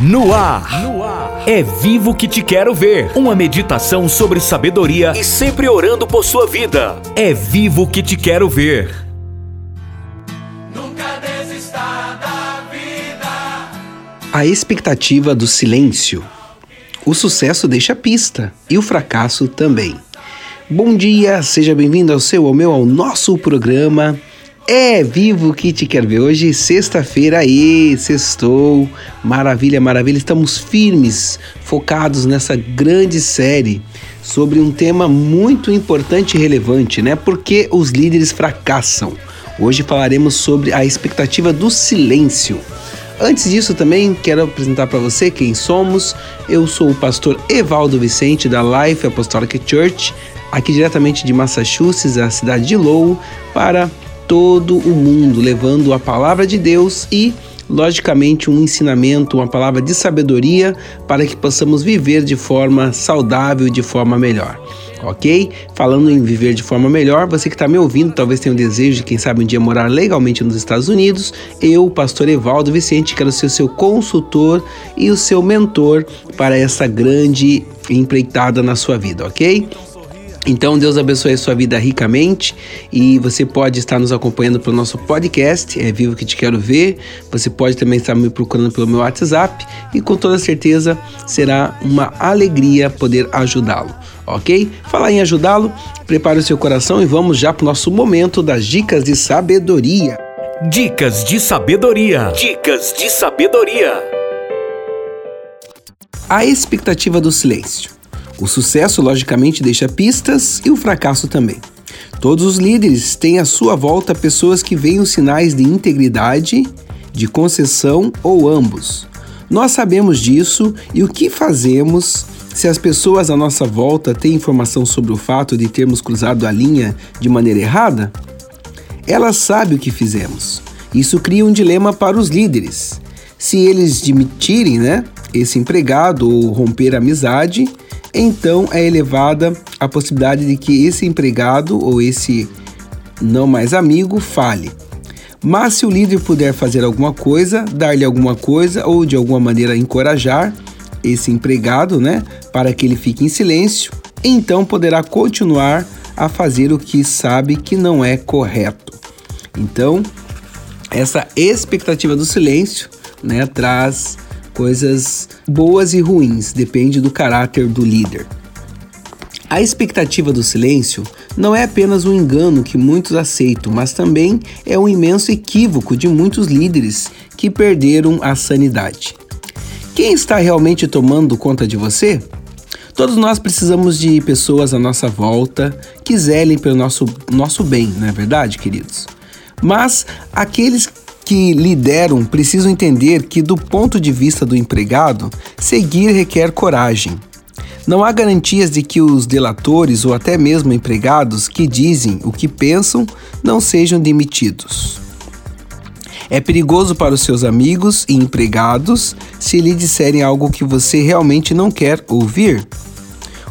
No ar. no ar. É vivo que te quero ver. Uma meditação sobre sabedoria e sempre orando por sua vida. É vivo que te quero ver. Nunca desista da vida. A expectativa do silêncio. O sucesso deixa pista e o fracasso também. Bom dia, seja bem-vindo ao seu, ao meu, ao nosso programa é vivo que te quer ver hoje, sexta-feira aí, sextou, maravilha, maravilha. Estamos firmes, focados nessa grande série sobre um tema muito importante e relevante, né? Porque os líderes fracassam. Hoje falaremos sobre a expectativa do silêncio. Antes disso, também quero apresentar para você quem somos. Eu sou o pastor Evaldo Vicente da Life Apostolic Church, aqui diretamente de Massachusetts, a cidade de Lowell, para todo o mundo, levando a palavra de Deus e, logicamente, um ensinamento, uma palavra de sabedoria para que possamos viver de forma saudável de forma melhor. Ok? Falando em viver de forma melhor, você que está me ouvindo, talvez tenha o desejo de, quem sabe, um dia morar legalmente nos Estados Unidos. Eu, pastor Evaldo Vicente, quero ser o seu consultor e o seu mentor para essa grande empreitada na sua vida, ok? Então, Deus abençoe a sua vida ricamente e você pode estar nos acompanhando pelo nosso podcast, é Vivo que Te Quero Ver. Você pode também estar me procurando pelo meu WhatsApp e com toda certeza será uma alegria poder ajudá-lo, ok? Falar em ajudá-lo, prepare o seu coração e vamos já para o nosso momento das dicas de sabedoria. Dicas de sabedoria. Dicas de sabedoria. A expectativa do silêncio. O sucesso, logicamente, deixa pistas e o fracasso também. Todos os líderes têm à sua volta pessoas que veem os sinais de integridade, de concessão ou ambos. Nós sabemos disso e o que fazemos se as pessoas à nossa volta têm informação sobre o fato de termos cruzado a linha de maneira errada? Elas sabem o que fizemos. Isso cria um dilema para os líderes. Se eles demitirem né, esse empregado ou romper a amizade, então é elevada a possibilidade de que esse empregado ou esse não mais amigo fale. Mas se o líder puder fazer alguma coisa, dar-lhe alguma coisa ou de alguma maneira encorajar esse empregado, né, para que ele fique em silêncio, então poderá continuar a fazer o que sabe que não é correto. Então, essa expectativa do silêncio, né, traz coisas boas e ruins, depende do caráter do líder. A expectativa do silêncio não é apenas um engano que muitos aceitam, mas também é um imenso equívoco de muitos líderes que perderam a sanidade. Quem está realmente tomando conta de você? Todos nós precisamos de pessoas à nossa volta que zelem pelo nosso, nosso bem, não é verdade, queridos? Mas aqueles que lideram precisam entender que, do ponto de vista do empregado, seguir requer coragem. Não há garantias de que os delatores ou até mesmo empregados que dizem o que pensam não sejam demitidos. É perigoso para os seus amigos e empregados se lhe disserem algo que você realmente não quer ouvir.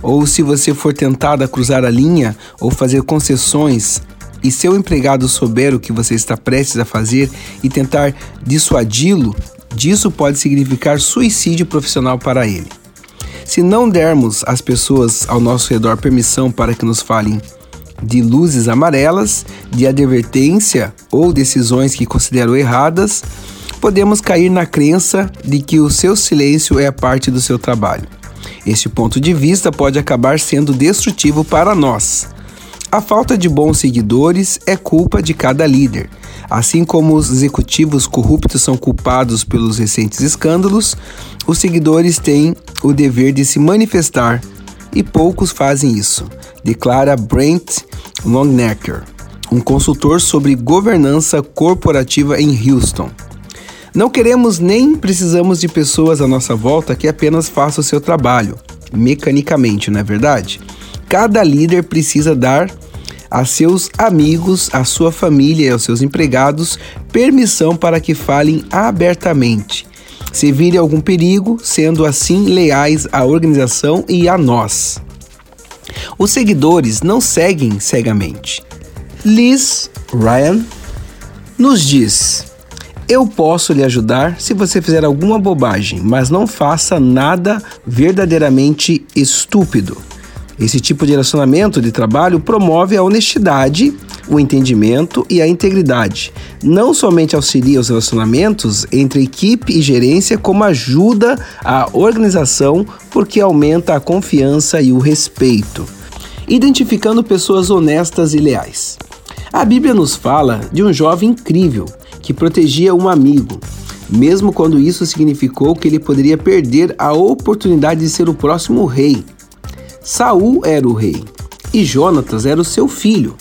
Ou se você for tentado a cruzar a linha ou fazer concessões e seu empregado souber o que você está prestes a fazer e tentar dissuadi-lo, disso pode significar suicídio profissional para ele. Se não dermos às pessoas ao nosso redor permissão para que nos falem de luzes amarelas, de advertência ou decisões que consideram erradas, podemos cair na crença de que o seu silêncio é parte do seu trabalho. Este ponto de vista pode acabar sendo destrutivo para nós. A falta de bons seguidores é culpa de cada líder. Assim como os executivos corruptos são culpados pelos recentes escândalos, os seguidores têm o dever de se manifestar e poucos fazem isso, declara Brent Longnecker, um consultor sobre governança corporativa em Houston. Não queremos nem precisamos de pessoas à nossa volta que apenas façam o seu trabalho, mecanicamente, não é verdade? Cada líder precisa dar a seus amigos, a sua família e aos seus empregados permissão para que falem abertamente, se virem algum perigo, sendo assim leais à organização e a nós. Os seguidores não seguem cegamente. Liz Ryan nos diz: Eu posso lhe ajudar se você fizer alguma bobagem, mas não faça nada verdadeiramente estúpido. Esse tipo de relacionamento de trabalho promove a honestidade, o entendimento e a integridade. Não somente auxilia os relacionamentos entre equipe e gerência, como ajuda a organização, porque aumenta a confiança e o respeito. Identificando pessoas honestas e leais. A Bíblia nos fala de um jovem incrível que protegia um amigo, mesmo quando isso significou que ele poderia perder a oportunidade de ser o próximo rei. Saul era o rei e Jonatas era o seu filho.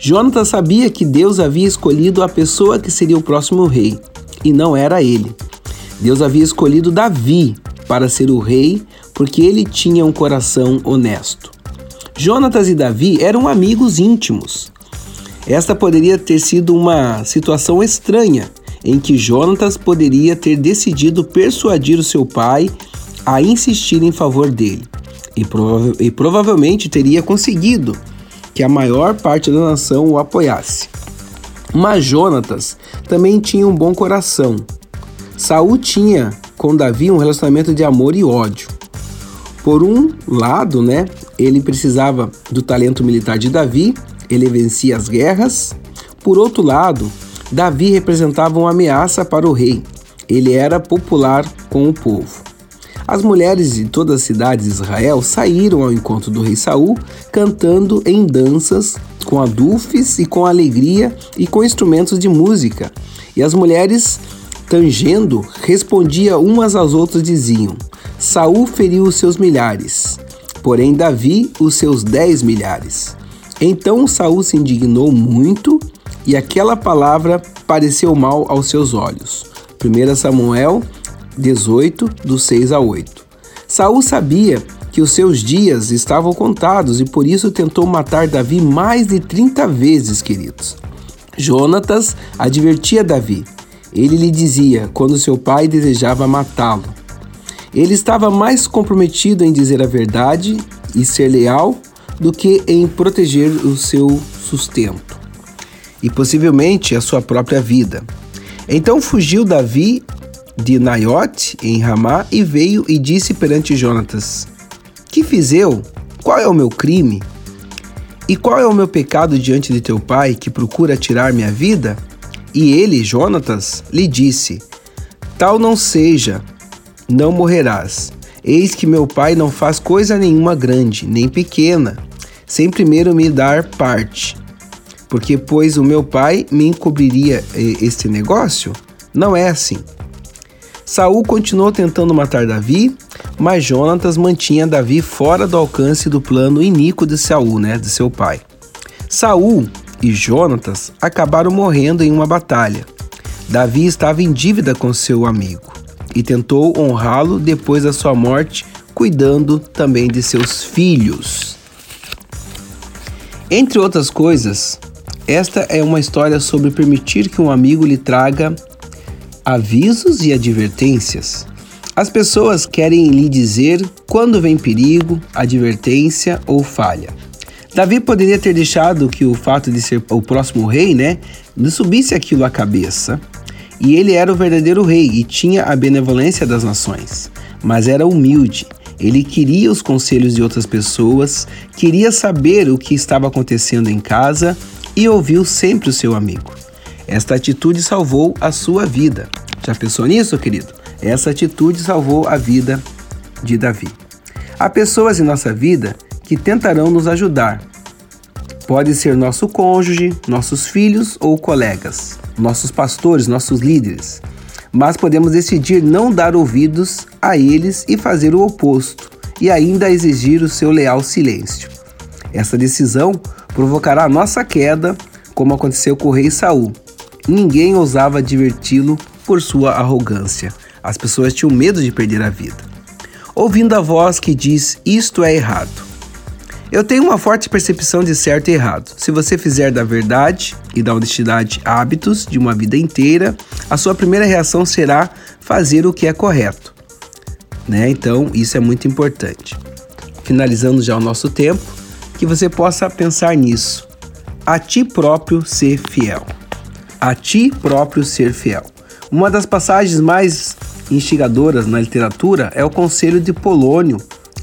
Jonatas sabia que Deus havia escolhido a pessoa que seria o próximo rei, e não era ele. Deus havia escolhido Davi para ser o rei, porque ele tinha um coração honesto. Jonatas e Davi eram amigos íntimos. Esta poderia ter sido uma situação estranha, em que Jonatas poderia ter decidido persuadir o seu pai a insistir em favor dele, e, e provavelmente teria conseguido que a maior parte da nação o apoiasse. Mas Jonatas também tinha um bom coração. Saul tinha com Davi um relacionamento de amor e ódio. Por um lado, né, ele precisava do talento militar de Davi ele vencia as guerras. Por outro lado, Davi representava uma ameaça para o rei. Ele era popular com o povo. As mulheres de todas as cidades de Israel saíram ao encontro do rei Saul, cantando em danças, com adufes e com alegria e com instrumentos de música. E as mulheres, tangendo, respondiam umas às outras diziam: Saul feriu os seus milhares, porém Davi os seus dez milhares. Então Saul se indignou muito e aquela palavra pareceu mal aos seus olhos. 1 Samuel 18, do 6 a 8. Saul sabia que os seus dias estavam contados e por isso tentou matar Davi mais de 30 vezes, queridos. Jonatas advertia Davi. Ele lhe dizia quando seu pai desejava matá-lo. Ele estava mais comprometido em dizer a verdade e ser leal do que em proteger o seu sustento e possivelmente a sua própria vida. Então fugiu Davi de Naiote em Ramá e veio e disse perante Jonatas: Que fiz eu? Qual é o meu crime? E qual é o meu pecado diante de teu pai que procura tirar minha vida? E ele, Jonatas, lhe disse: Tal não seja, não morrerás. Eis que meu pai não faz coisa nenhuma grande, nem pequena, sem primeiro me dar parte. Porque, pois o meu pai me encobriria eh, este negócio? Não é assim. Saul continuou tentando matar Davi, mas Jonatas mantinha Davi fora do alcance do plano iníquo de Saul, né, de seu pai. Saul e Jonatas acabaram morrendo em uma batalha. Davi estava em dívida com seu amigo e tentou honrá-lo depois da sua morte, cuidando também de seus filhos. Entre outras coisas, esta é uma história sobre permitir que um amigo lhe traga avisos e advertências. As pessoas querem lhe dizer quando vem perigo, advertência ou falha. Davi poderia ter deixado que o fato de ser o próximo rei, né, lhe subisse aquilo à cabeça. E ele era o verdadeiro rei e tinha a benevolência das nações, mas era humilde ele queria os conselhos de outras pessoas, queria saber o que estava acontecendo em casa e ouviu sempre o seu amigo. Esta atitude salvou a sua vida. Já pensou nisso, querido? Essa atitude salvou a vida de Davi. Há pessoas em nossa vida que tentarão nos ajudar. Pode ser nosso cônjuge, nossos filhos ou colegas, nossos pastores, nossos líderes mas podemos decidir não dar ouvidos a eles e fazer o oposto, e ainda exigir o seu leal silêncio. Essa decisão provocará a nossa queda, como aconteceu com o rei Saul. Ninguém ousava adverti-lo por sua arrogância. As pessoas tinham medo de perder a vida. Ouvindo a voz que diz: Isto é errado. Eu tenho uma forte percepção de certo e errado. Se você fizer da verdade e da honestidade hábitos de uma vida inteira, a sua primeira reação será fazer o que é correto. Né? Então, isso é muito importante. Finalizando já o nosso tempo, que você possa pensar nisso. A ti próprio ser fiel. A ti próprio ser fiel. Uma das passagens mais instigadoras na literatura é o conselho de Polônio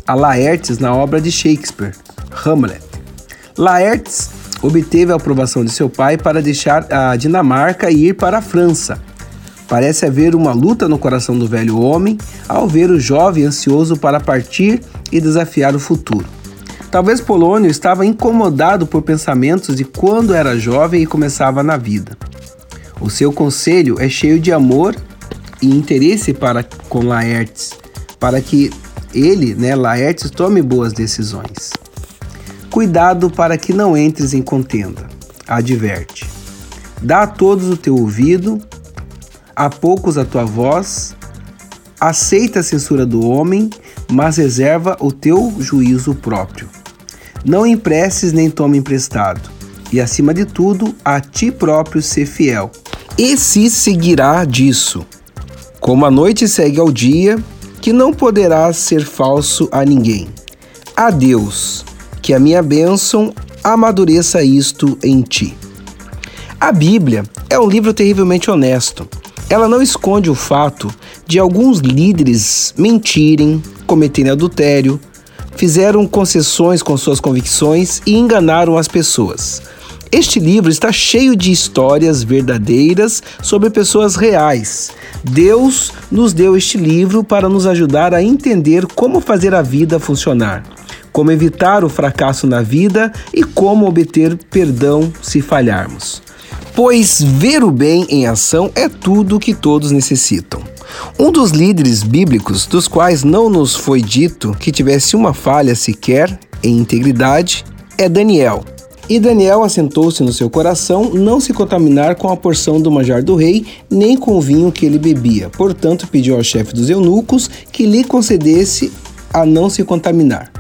a Laertes na obra de Shakespeare, Hamlet. Laertes obteve a aprovação de seu pai para deixar a Dinamarca e ir para a França. Parece haver uma luta no coração do velho homem ao ver o jovem ansioso para partir e desafiar o futuro. Talvez Polônio estava incomodado por pensamentos de quando era jovem e começava na vida. O seu conselho é cheio de amor e interesse para com Laertes, para que ele, né, Laertes, tome boas decisões. Cuidado para que não entres em contenda. Adverte. Dá a todos o teu ouvido, a poucos a tua voz, aceita a censura do homem, mas reserva o teu juízo próprio. Não emprestes nem tome emprestado, e acima de tudo, a ti próprio ser fiel. E se seguirá disso, como a noite segue ao dia, que não poderá ser falso a ninguém. A Deus, que a minha bênção amadureça isto em ti. A Bíblia é um livro terrivelmente honesto. Ela não esconde o fato de alguns líderes mentirem, cometerem adultério, fizeram concessões com suas convicções e enganaram as pessoas. Este livro está cheio de histórias verdadeiras sobre pessoas reais. Deus nos deu este livro para nos ajudar a entender como fazer a vida funcionar, como evitar o fracasso na vida e como obter perdão se falharmos. Pois ver o bem em ação é tudo o que todos necessitam. Um dos líderes bíblicos, dos quais não nos foi dito que tivesse uma falha sequer em integridade, é Daniel. E Daniel assentou-se no seu coração não se contaminar com a porção do manjar do rei, nem com o vinho que ele bebia. Portanto, pediu ao chefe dos eunucos que lhe concedesse a não se contaminar.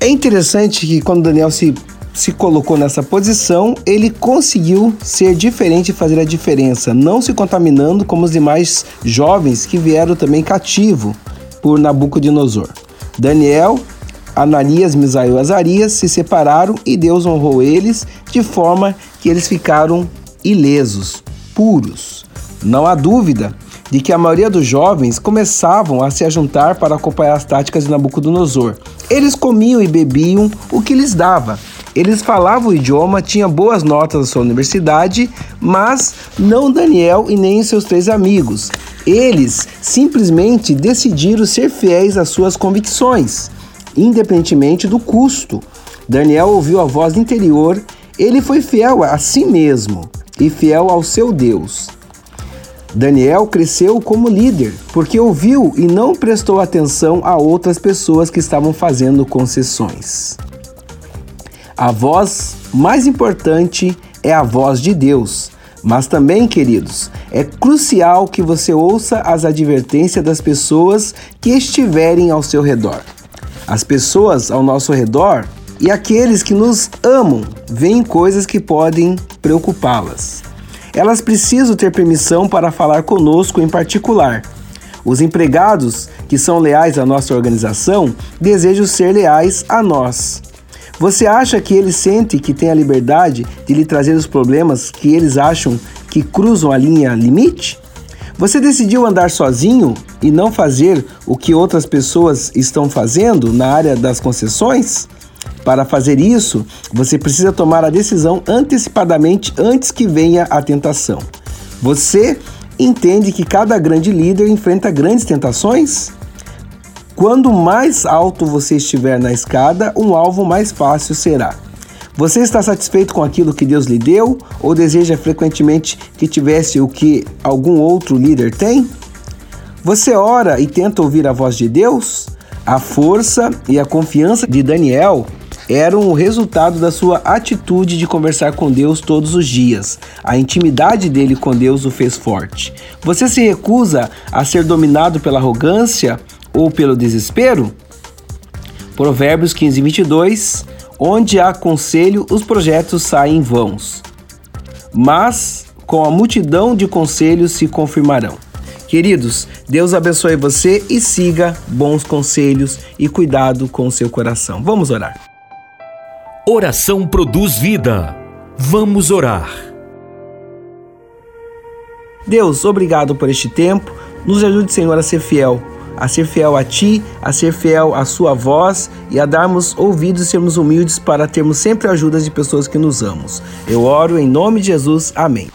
É interessante que quando Daniel se, se colocou nessa posição, ele conseguiu ser diferente e fazer a diferença, não se contaminando como os demais jovens que vieram também cativo por Nabucodonosor. Daniel Ananias, Misael e Azarias se separaram e Deus honrou eles de forma que eles ficaram ilesos, puros. Não há dúvida de que a maioria dos jovens começavam a se ajuntar para acompanhar as táticas de Nabucodonosor. Eles comiam e bebiam o que lhes dava. Eles falavam o idioma, tinham boas notas na sua universidade, mas não Daniel e nem seus três amigos. Eles simplesmente decidiram ser fiéis às suas convicções independentemente do custo. Daniel ouviu a voz interior, ele foi fiel a si mesmo e fiel ao seu Deus. Daniel cresceu como líder porque ouviu e não prestou atenção a outras pessoas que estavam fazendo concessões. A voz mais importante é a voz de Deus. Mas também, queridos, é crucial que você ouça as advertências das pessoas que estiverem ao seu redor. As pessoas ao nosso redor e aqueles que nos amam veem coisas que podem preocupá-las. Elas precisam ter permissão para falar conosco em particular. Os empregados que são leais à nossa organização desejam ser leais a nós. Você acha que eles sentem que têm a liberdade de lhe trazer os problemas que eles acham que cruzam a linha limite? Você decidiu andar sozinho e não fazer o que outras pessoas estão fazendo na área das concessões? Para fazer isso, você precisa tomar a decisão antecipadamente antes que venha a tentação. Você entende que cada grande líder enfrenta grandes tentações? Quando mais alto você estiver na escada, um alvo mais fácil será. Você está satisfeito com aquilo que Deus lhe deu ou deseja frequentemente que tivesse o que algum outro líder tem? Você ora e tenta ouvir a voz de Deus? A força e a confiança de Daniel eram o resultado da sua atitude de conversar com Deus todos os dias. A intimidade dele com Deus o fez forte. Você se recusa a ser dominado pela arrogância ou pelo desespero? Provérbios 15, 22 Onde há conselho, os projetos saem vãos, mas com a multidão de conselhos se confirmarão. Queridos, Deus abençoe você e siga bons conselhos e cuidado com o seu coração. Vamos orar. Oração produz vida. Vamos orar. Deus, obrigado por este tempo. Nos ajude, Senhor, a ser fiel a ser fiel a Ti, a ser fiel à Sua voz e a darmos ouvidos e sermos humildes para termos sempre ajudas de pessoas que nos amam. Eu oro em nome de Jesus. Amém.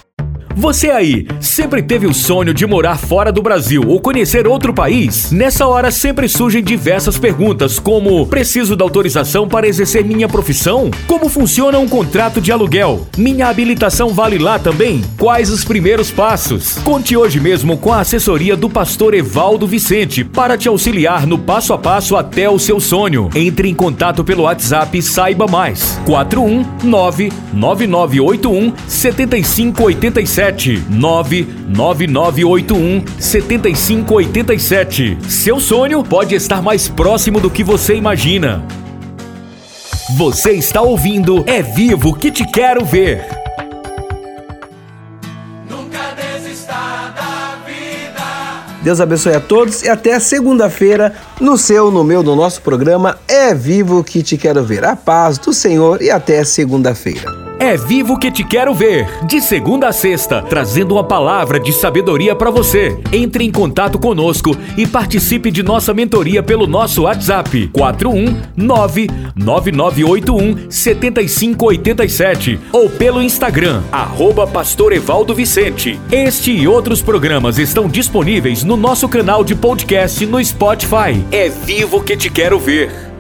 Você aí, sempre teve o sonho de morar fora do Brasil ou conhecer outro país? Nessa hora sempre surgem diversas perguntas, como: preciso da autorização para exercer minha profissão? Como funciona um contrato de aluguel? Minha habilitação vale lá também? Quais os primeiros passos? Conte hoje mesmo com a assessoria do pastor Evaldo Vicente para te auxiliar no passo a passo até o seu sonho. Entre em contato pelo WhatsApp e saiba mais. 419 9981 7587 77 99981 7587. Seu sonho pode estar mais próximo do que você imagina. Você está ouvindo É Vivo que te quero ver. Nunca desista da vida. Deus abençoe a todos e até segunda-feira no seu, no meu, no nosso programa É Vivo que te quero ver. A paz do Senhor e até segunda-feira. É Vivo que te quero ver, de segunda a sexta, trazendo uma palavra de sabedoria para você. Entre em contato conosco e participe de nossa mentoria pelo nosso WhatsApp 4199981 7587 ou pelo Instagram arroba Pastor Evaldo Vicente. Este e outros programas estão disponíveis no nosso canal de podcast no Spotify. É Vivo que te quero ver.